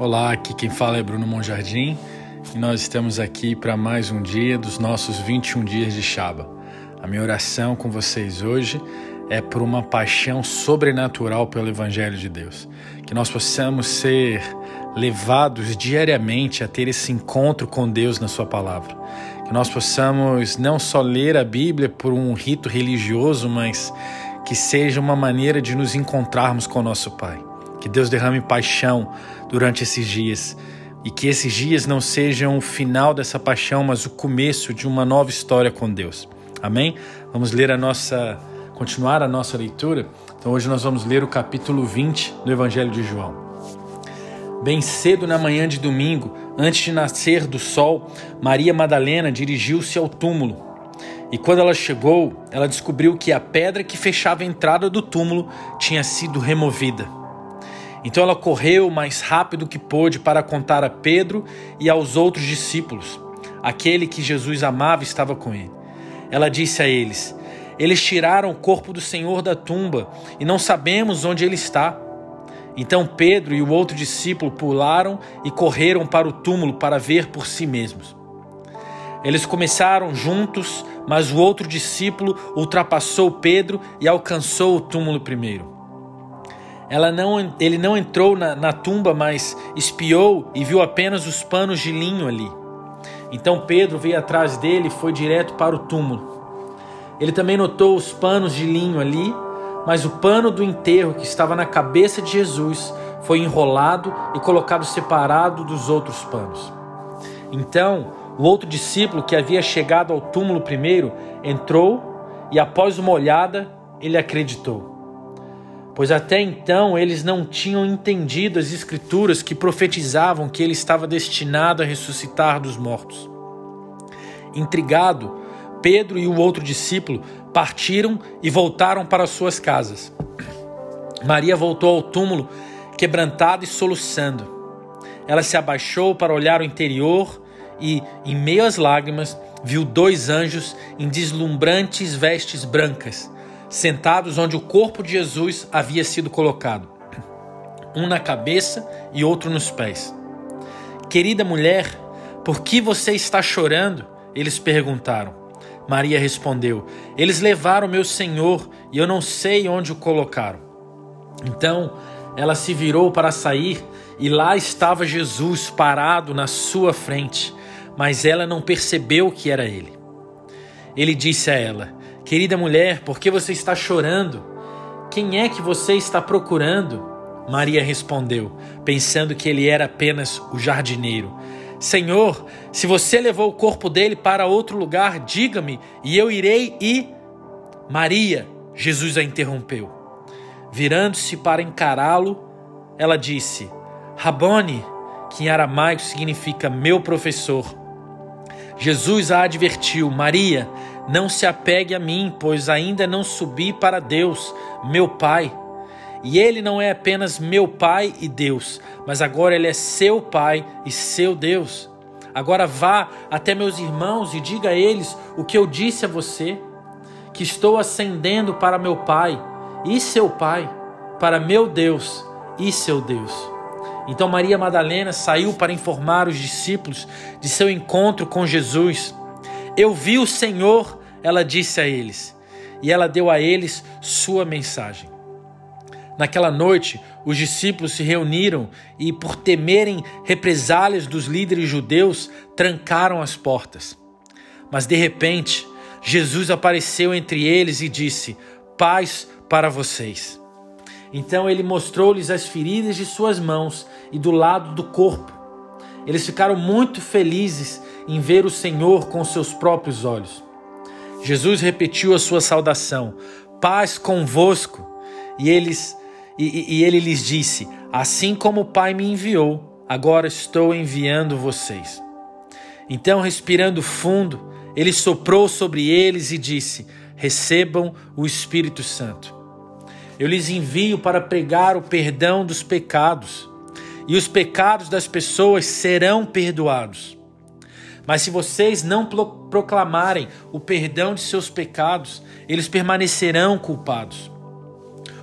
Olá, aqui quem fala é Bruno Monjardim e nós estamos aqui para mais um dia dos nossos 21 dias de Shaba. A minha oração com vocês hoje é por uma paixão sobrenatural pelo Evangelho de Deus. Que nós possamos ser levados diariamente a ter esse encontro com Deus na Sua palavra. Que nós possamos não só ler a Bíblia por um rito religioso, mas que seja uma maneira de nos encontrarmos com o nosso Pai. Que Deus derrame paixão durante esses dias e que esses dias não sejam o final dessa paixão, mas o começo de uma nova história com Deus. Amém? Vamos ler a nossa continuar a nossa leitura. Então hoje nós vamos ler o capítulo 20 do Evangelho de João. Bem cedo na manhã de domingo, antes de nascer do sol, Maria Madalena dirigiu-se ao túmulo. E quando ela chegou, ela descobriu que a pedra que fechava a entrada do túmulo tinha sido removida. Então ela correu o mais rápido que pôde para contar a Pedro e aos outros discípulos. Aquele que Jesus amava estava com ele. Ela disse a eles: Eles tiraram o corpo do Senhor da tumba e não sabemos onde ele está. Então Pedro e o outro discípulo pularam e correram para o túmulo para ver por si mesmos. Eles começaram juntos, mas o outro discípulo ultrapassou Pedro e alcançou o túmulo primeiro. Ela não, ele não entrou na, na tumba, mas espiou e viu apenas os panos de linho ali. Então Pedro veio atrás dele e foi direto para o túmulo. Ele também notou os panos de linho ali, mas o pano do enterro que estava na cabeça de Jesus foi enrolado e colocado separado dos outros panos. Então, o outro discípulo que havia chegado ao túmulo primeiro entrou e, após uma olhada, ele acreditou pois até então eles não tinham entendido as Escrituras que profetizavam que ele estava destinado a ressuscitar dos mortos. Intrigado, Pedro e o outro discípulo partiram e voltaram para suas casas. Maria voltou ao túmulo, quebrantada e soluçando. Ela se abaixou para olhar o interior e, em meio às lágrimas, viu dois anjos em deslumbrantes vestes brancas sentados onde o corpo de Jesus havia sido colocado, um na cabeça e outro nos pés. Querida mulher, por que você está chorando? Eles perguntaram. Maria respondeu: Eles levaram meu Senhor e eu não sei onde o colocaram. Então ela se virou para sair e lá estava Jesus parado na sua frente, mas ela não percebeu que era ele. Ele disse a ela: Querida mulher, por que você está chorando? Quem é que você está procurando? Maria respondeu, pensando que ele era apenas o jardineiro. Senhor, se você levou o corpo dele para outro lugar, diga-me e eu irei e. Maria, Jesus a interrompeu. Virando-se para encará-lo, ela disse: Rabone, que em aramaico significa meu professor. Jesus a advertiu: Maria, não se apegue a mim, pois ainda não subi para Deus, meu Pai. E Ele não é apenas meu Pai e Deus, mas agora Ele é seu Pai e seu Deus. Agora vá até meus irmãos e diga a eles o que eu disse a você: que estou ascendendo para meu Pai e seu Pai, para meu Deus e seu Deus. Então Maria Madalena saiu para informar os discípulos de seu encontro com Jesus. Eu vi o Senhor ela disse a eles, e ela deu a eles sua mensagem. Naquela noite, os discípulos se reuniram e, por temerem represálias dos líderes judeus, trancaram as portas. Mas de repente, Jesus apareceu entre eles e disse: Paz para vocês. Então ele mostrou-lhes as feridas de suas mãos e do lado do corpo. Eles ficaram muito felizes em ver o Senhor com seus próprios olhos. Jesus repetiu a sua saudação: Paz convosco. E, eles, e, e ele lhes disse: Assim como o Pai me enviou, agora estou enviando vocês. Então, respirando fundo, ele soprou sobre eles e disse: Recebam o Espírito Santo. Eu lhes envio para pregar o perdão dos pecados, e os pecados das pessoas serão perdoados. Mas se vocês não proclamarem o perdão de seus pecados, eles permanecerão culpados.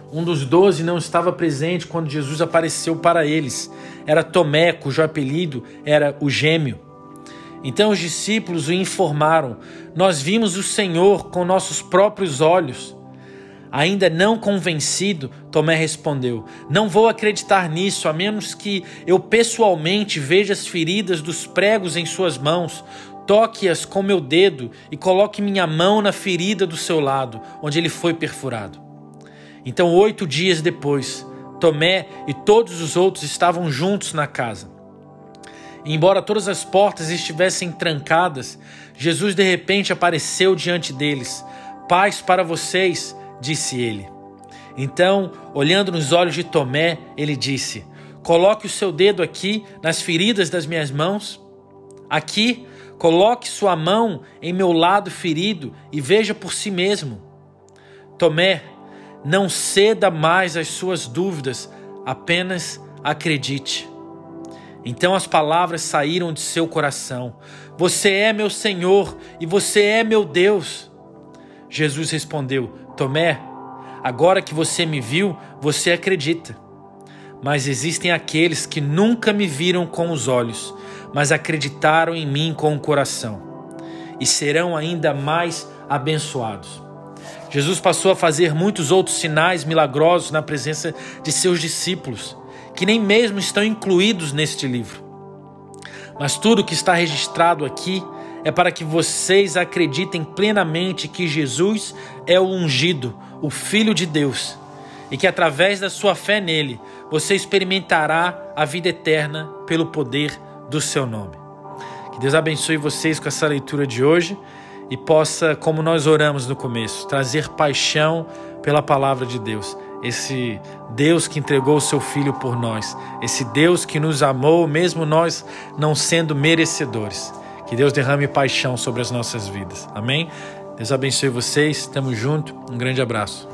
Um dos doze não estava presente quando Jesus apareceu para eles. Era Tomé, cujo apelido era o Gêmeo. Então os discípulos o informaram: Nós vimos o Senhor com nossos próprios olhos. Ainda não convencido, Tomé respondeu: Não vou acreditar nisso, a menos que eu pessoalmente veja as feridas dos pregos em suas mãos, toque-as com meu dedo e coloque minha mão na ferida do seu lado, onde ele foi perfurado. Então, oito dias depois, Tomé e todos os outros estavam juntos na casa. E embora todas as portas estivessem trancadas, Jesus de repente apareceu diante deles. Paz para vocês, disse ele. Então, olhando nos olhos de Tomé, ele disse: Coloque o seu dedo aqui nas feridas das minhas mãos. Aqui, coloque sua mão em meu lado ferido e veja por si mesmo. Tomé, não ceda mais às suas dúvidas, apenas acredite. Então as palavras saíram de seu coração: Você é meu Senhor e você é meu Deus. Jesus respondeu: Tomé, agora que você me viu, você acredita. Mas existem aqueles que nunca me viram com os olhos, mas acreditaram em mim com o coração, e serão ainda mais abençoados. Jesus passou a fazer muitos outros sinais milagrosos na presença de seus discípulos, que nem mesmo estão incluídos neste livro. Mas tudo que está registrado aqui é para que vocês acreditem plenamente que Jesus é o ungido, o Filho de Deus, e que através da sua fé nele você experimentará a vida eterna pelo poder do seu nome. Que Deus abençoe vocês com essa leitura de hoje e possa, como nós oramos no começo, trazer paixão pela palavra de Deus. Esse Deus que entregou o seu filho por nós, esse Deus que nos amou, mesmo nós não sendo merecedores. Que Deus derrame paixão sobre as nossas vidas. Amém? Deus abençoe vocês. Tamo junto. Um grande abraço.